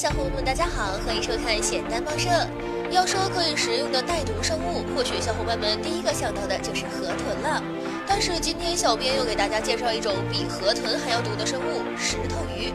小伙伴们，大家好，欢迎收看咸蛋报社。要说可以食用的带毒生物，或许小伙伴们第一个想到的就是河豚了。但是今天小编又给大家介绍一种比河豚还要毒的生物——石头鱼。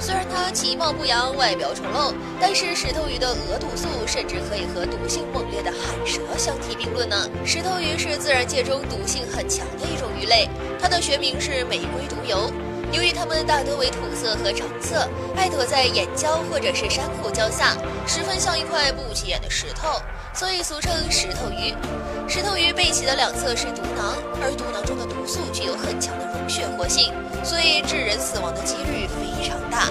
虽然它其貌不扬，外表丑陋，但是石头鱼的鹅毒素甚至可以和毒性猛烈的海蛇相提并论呢。石头鱼是自然界中毒性很强的一种鱼类，它的学名是玫瑰毒油。由于它们大多为土色和橙色，爱躲在岩礁或者是山口礁下，十分像一块不起眼的石头，所以俗称石头鱼。石头鱼背鳍的两侧是毒囊，而毒囊中的毒素具有很强的溶血活性，所以致人死亡的几率非常大。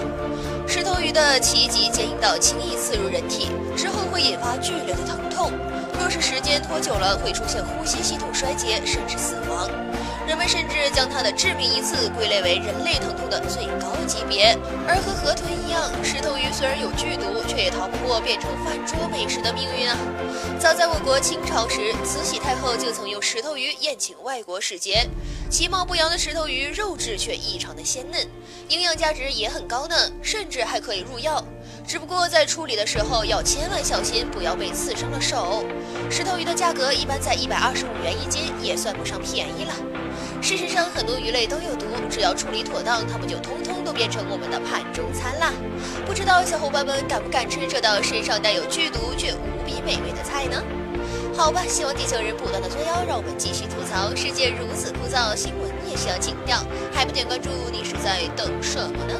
石头鱼的鳍及坚硬到轻易刺入人体之后，会引发剧烈的疼痛，是时间拖久了，会出现呼吸系统衰竭，甚至死亡。人们甚至将它的致命一次归类为人类疼痛的最高级别。而和河豚一样，石头鱼虽然有剧毒，却也逃不过变成饭桌美食的命运啊！早在我国清朝时，慈禧太后就曾用石头鱼宴请外国使节。其貌不扬的石头鱼，肉质却异常的鲜嫩，营养价值也很高呢，甚至还可以入药。只不过在处理的时候要千万小心，不要被刺伤了手。石头鱼的价格一般在一百二十五元一斤，也算不上便宜了。事实上，很多鱼类都有毒，只要处理妥当，它们就通通都变成我们的盘中餐啦。不知道小伙伴们敢不敢吃这道身上带有剧毒却无比美味的菜呢？好吧，希望地球人不断的作妖，让我们继续吐槽。世界如此枯燥，新闻也需要情调，还不点关注，你是在等什么呢？